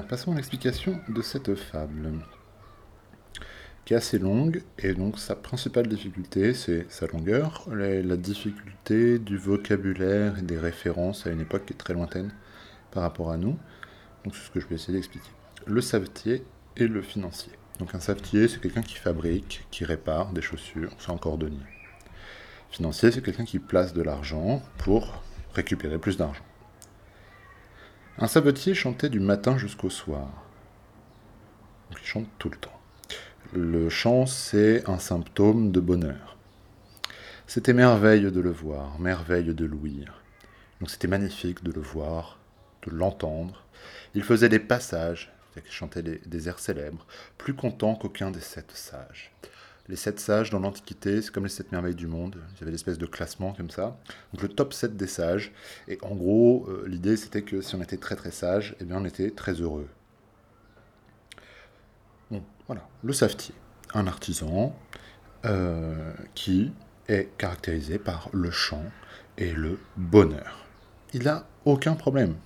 Passons à l'explication de cette fable, qui est assez longue, et donc sa principale difficulté, c'est sa longueur, la, difficulté du vocabulaire et des références à une époque qui est très lointaine par rapport à nous. Donc c'est ce que je vais essayer d'expliquer. Le savetier et le financier. Donc un savetier, c'est quelqu'un qui fabrique, qui répare des chaussures, c'est un cordonnier. Financier, c'est quelqu'un qui place de l'argent pour récupérer plus d'argent. Un savetier chantait du matin jusqu'au soir. il chante tout le temps. Le chant, c'est un symptôme de bonheur. C'était merveille de le voir, merveille de l'ouïr. Donc c'était magnifique de le voir, de l'entendre. Il faisait des passages, il chantait des airs célèbres, plus content qu'aucun des sept sages les sept sages dans l'Antiquité, c'est comme les sept merveilles du monde. Il y avait espèce de classement comme ça. Donc le top 7 des sages. Et en gros, euh, l'idée c'était que si on était très très sage, eh bien on était très heureux. Bon, voilà. Le savetier, un artisan euh, qui est caractérisé par le chant et le bonheur. Il n'a aucun problème.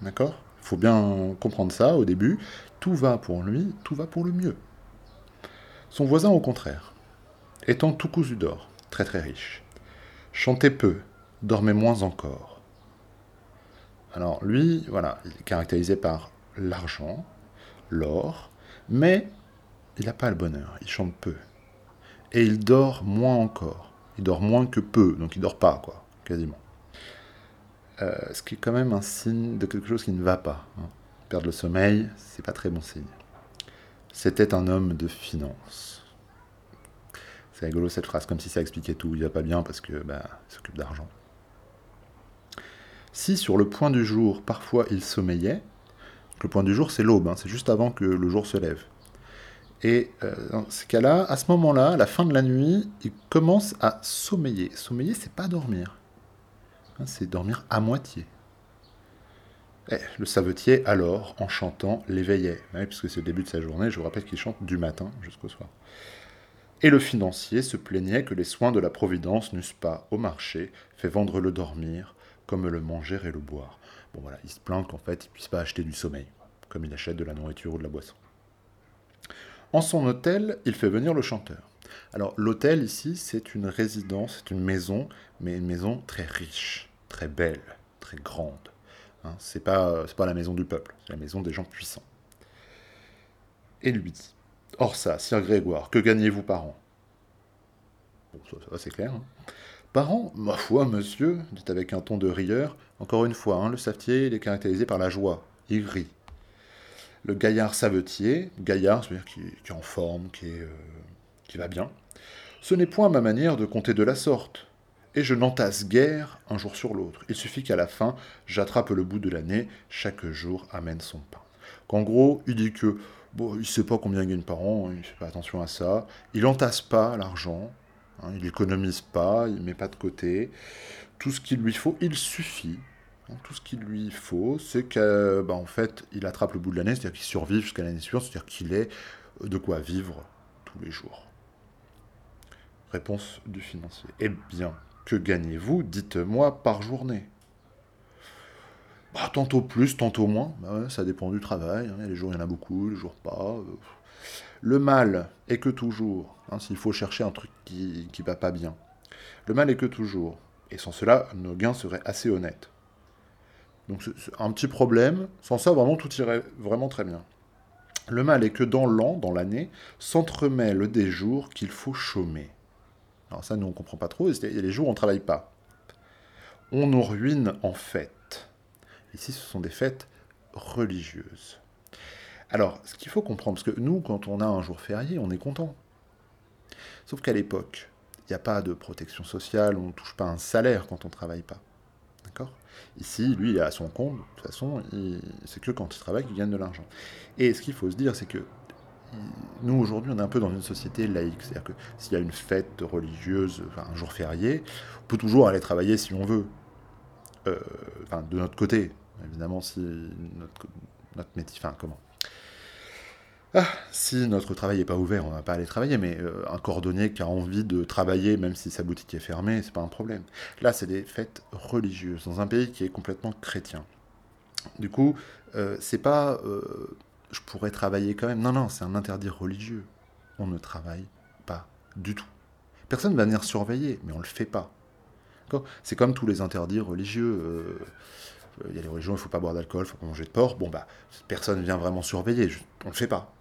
D'accord? Il faut bien comprendre ça au début. Tout va pour lui, tout va pour le mieux. Son voisin, au contraire, étant tout cousu d'or, très très riche, chantait peu, dormait moins encore. Alors lui, voilà, il est caractérisé par l'argent, l'or, mais il n'a pas le bonheur, il chante peu. Et il dort moins encore. Il dort moins que peu, donc il dort pas, quoi, quasiment. Euh, ce qui est quand même un signe de quelque chose qui ne va pas. Hein. Perdre le sommeil, c'est pas très bon signe. C'était un homme de finance. C'est rigolo cette phrase, comme si ça expliquait tout. Il va pas bien parce que bah, s'occupe d'argent. Si sur le point du jour, parfois il sommeillait, le point du jour c'est l'aube, hein, c'est juste avant que le jour se lève. Et euh, dans ce cas-là, à ce moment-là, à la fin de la nuit, il commence à sommeiller. Sommeiller, c'est pas dormir. Hein, c'est dormir à moitié. Eh, le savetier, alors, en chantant, l'éveillait, puisque c'est le début de sa journée, je vous rappelle qu'il chante du matin jusqu'au soir. Et le financier se plaignait que les soins de la Providence n'eussent pas, au marché, fait vendre le dormir, comme le manger et le boire. Bon voilà, il se plaint qu'en fait, il ne puisse pas acheter du sommeil, comme il achète de la nourriture ou de la boisson. En son hôtel, il fait venir le chanteur. Alors l'hôtel ici, c'est une résidence, c'est une maison, mais une maison très riche, très belle, très grande. Hein, c'est pas, pas la maison du peuple, c'est la maison des gens puissants. Et lui dit Or ça, Sire Grégoire, que gagnez-vous par an? Bon, ça, c'est clair. Hein. Par an Ma foi, monsieur, dit avec un ton de rieur, encore une fois, hein, le savetier, il est caractérisé par la joie. Il rit. Le gaillard savetier, gaillard, c'est-à-dire qui, est en forme, qui, est, euh, qui va bien, ce n'est point ma manière de compter de la sorte et je n'entasse guère un jour sur l'autre. Il suffit qu'à la fin, j'attrape le bout de l'année, chaque jour amène son pain. Qu'en gros, il dit que bon, il ne sait pas combien il gagne par an, il ne fait pas attention à ça, il n'entasse pas l'argent, hein, il n'économise pas, il ne met pas de côté. Tout ce qu'il lui faut, il suffit. Hein, tout ce qu'il lui faut, c'est qu'en bah, fait, il attrape le bout de l'année, c'est-à-dire qu'il survive jusqu'à l'année suivante, c'est-à-dire qu'il ait de quoi vivre tous les jours. Réponse du financier. Eh bien, que gagnez-vous, dites-moi, par journée? Bah, Tantôt plus, tantôt moins. Bah ça dépend du travail. Hein. Les jours, il y en a beaucoup, les jours pas. Euh. Le mal est que toujours, hein, s'il faut chercher un truc qui ne va pas bien, le mal est que toujours. Et sans cela, nos gains seraient assez honnêtes. Donc un petit problème. Sans ça, vraiment, tout irait vraiment très bien. Le mal est que dans l'an, dans l'année, s'entremêlent des jours qu'il faut chômer. Alors ça, nous, on ne comprend pas trop. Il y a les jours où on ne travaille pas. On nous ruine en fêtes. Ici, ce sont des fêtes religieuses. Alors, ce qu'il faut comprendre, parce que nous, quand on a un jour férié, on est content. Sauf qu'à l'époque, il n'y a pas de protection sociale, on ne touche pas un salaire quand on ne travaille pas. D'accord? Ici, lui, il est à son compte, de toute façon, c'est que quand il travaille qu'il gagne de l'argent. Et ce qu'il faut se dire, c'est que nous aujourd'hui on est un peu dans une société laïque, c'est-à-dire que s'il y a une fête religieuse, un jour férié, on peut toujours aller travailler si on veut, euh, de notre côté, évidemment si notre, métier, enfin comment, ah, si notre travail n'est pas ouvert, on ne va pas aller travailler, mais euh, un cordonnier qui a envie de travailler, même si sa boutique est fermée, c'est pas un problème. Là, c'est des fêtes religieuses, dans un pays qui est complètement chrétien. Du coup, euh, c'est pas je pourrais travailler quand même. Non, non, c'est un interdit religieux. On ne travaille pas du tout. Personne ne va venir surveiller, mais on ne le fait pas. C'est comme tous les interdits religieux. Il y a les religions, il ne faut pas boire d'alcool, il faut pas manger de porc. Bon, bah, personne ne vient vraiment surveiller. On ne le fait pas.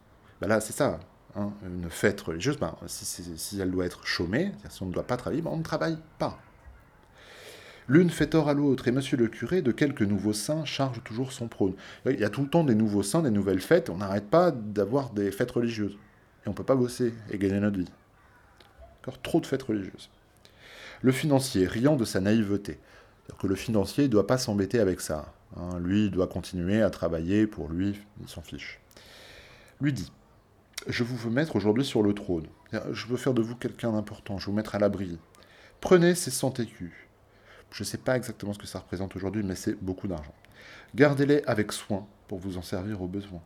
Bah là, c'est ça. Hein, une fête religieuse, bah, si, elle doit être chômée, si on ne doit pas travailler, bah, on ne travaille pas. L'une fait tort à l'autre, et monsieur le curé, de quelques nouveaux saints, charge toujours son prône. Il y a tout le temps des nouveaux saints, des nouvelles fêtes, on n'arrête pas d'avoir des fêtes religieuses. Et on ne peut pas bosser et gagner notre vie. Encore trop de fêtes religieuses. Le financier, riant de sa naïveté, que le financier ne doit pas s'embêter avec ça. Hein. Lui, doit continuer à travailler pour lui, il s'en fiche. Lui dit Je vous veux mettre aujourd'hui sur le trône. Je veux faire de vous quelqu'un d'important, je veux vous mettre à l'abri. Prenez ces 100 écus. Je ne sais pas exactement ce que ça représente aujourd'hui, mais c'est beaucoup d'argent. Gardez-les avec soin pour vous en servir au besoin.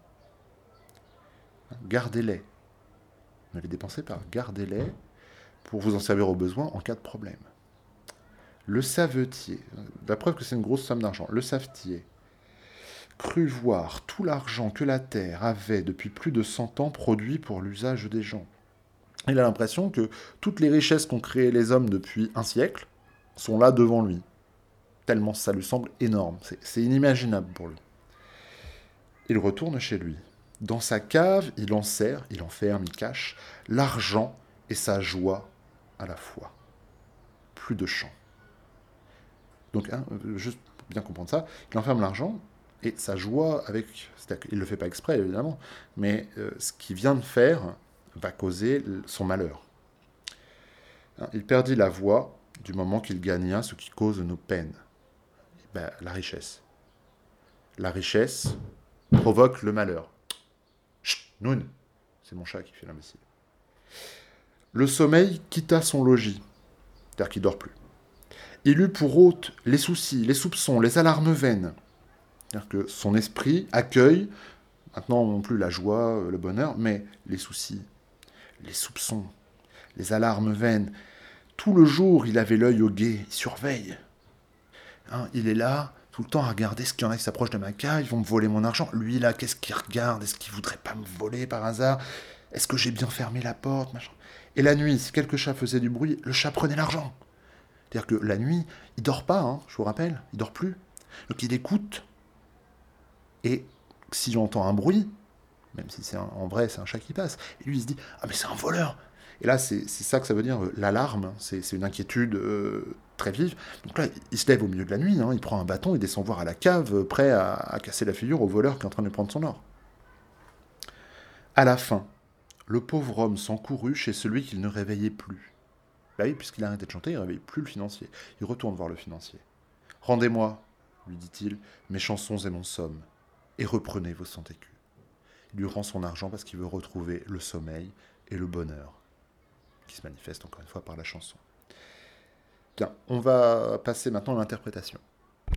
Gardez-les. Ne les dépensez pas. Gardez-les pour vous en servir au besoin en cas de problème. Le savetier, la preuve que c'est une grosse somme d'argent, le savetier crut voir tout l'argent que la terre avait depuis plus de 100 ans produit pour l'usage des gens. Il a l'impression que toutes les richesses qu'ont créées les hommes depuis un siècle sont là devant lui. Tellement ça lui semble énorme, c'est inimaginable pour lui. Il retourne chez lui. Dans sa cave, il en sert, il enferme, il cache l'argent et sa joie à la fois. Plus de chant. Donc, hein, juste pour bien comprendre ça, il enferme l'argent et sa joie avec. Il ne le fait pas exprès, évidemment, mais euh, ce qu'il vient de faire va causer son malheur. Hein, il perdit la voix du moment qu'il gagna ce qui cause nos peines. Ben, la richesse. La richesse provoque le malheur. Chut, Noun C'est mon chat qui fait l'imbécile. Le sommeil quitta son logis, c'est-à-dire qu'il dort plus. Il eut pour hôte les soucis, les soupçons, les alarmes vaines. C'est-à-dire que son esprit accueille, maintenant non plus la joie, le bonheur, mais les soucis, les soupçons, les alarmes vaines. Tout le jour, il avait l'œil au guet, il surveille. Hein, il est là, tout le temps à regarder ce qu'il y en a qui s'approchent de ma cave, ils vont me voler mon argent. Lui, là, qu'est-ce qu'il regarde? Est-ce qu'il voudrait pas me voler par hasard? Est-ce que j'ai bien fermé la porte Et la nuit, si quelques chats faisaient du bruit, le chat prenait l'argent. C'est-à-dire que la nuit, il dort pas, hein, je vous rappelle, il dort plus. Donc il écoute. Et s'il entend un bruit, même si c'est en vrai c'est un chat qui passe, et lui il se dit Ah mais c'est un voleur Et là c'est ça que ça veut dire euh, l'alarme, c'est une inquiétude euh, très vive. Donc là il se lève au milieu de la nuit, hein, il prend un bâton, il descend voir à la cave, euh, prêt à, à casser la figure au voleur qui est en train de prendre son or. À la fin, le pauvre homme s'encourut chez celui qu'il ne réveillait plus. Bah oui, puisqu'il a arrêté de chanter, il ne réveille plus le financier. Il retourne voir le financier. Rendez-moi, lui dit-il, mes chansons et mon somme, et reprenez vos cent écus. Il lui rend son argent parce qu'il veut retrouver le sommeil et le bonheur, qui se manifeste encore une fois par la chanson. Bien, on va passer maintenant à l'interprétation.